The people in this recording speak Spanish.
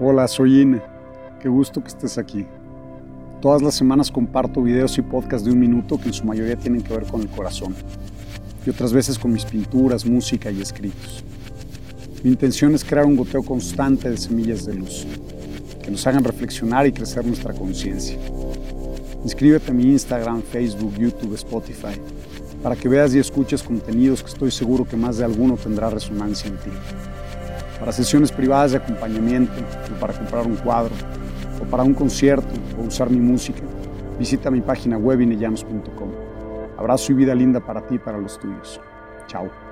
Hola, soy Ine. Qué gusto que estés aquí. Todas las semanas comparto videos y podcasts de un minuto que en su mayoría tienen que ver con el corazón y otras veces con mis pinturas, música y escritos. Mi intención es crear un goteo constante de semillas de luz que nos hagan reflexionar y crecer nuestra conciencia. Inscríbete a mi Instagram, Facebook, YouTube, Spotify para que veas y escuches contenidos que estoy seguro que más de alguno tendrá resonancia en ti para sesiones privadas de acompañamiento, o para comprar un cuadro, o para un concierto, o usar mi música, visita mi página web ineyams.com. Abrazo y vida linda para ti y para los tuyos. Chao.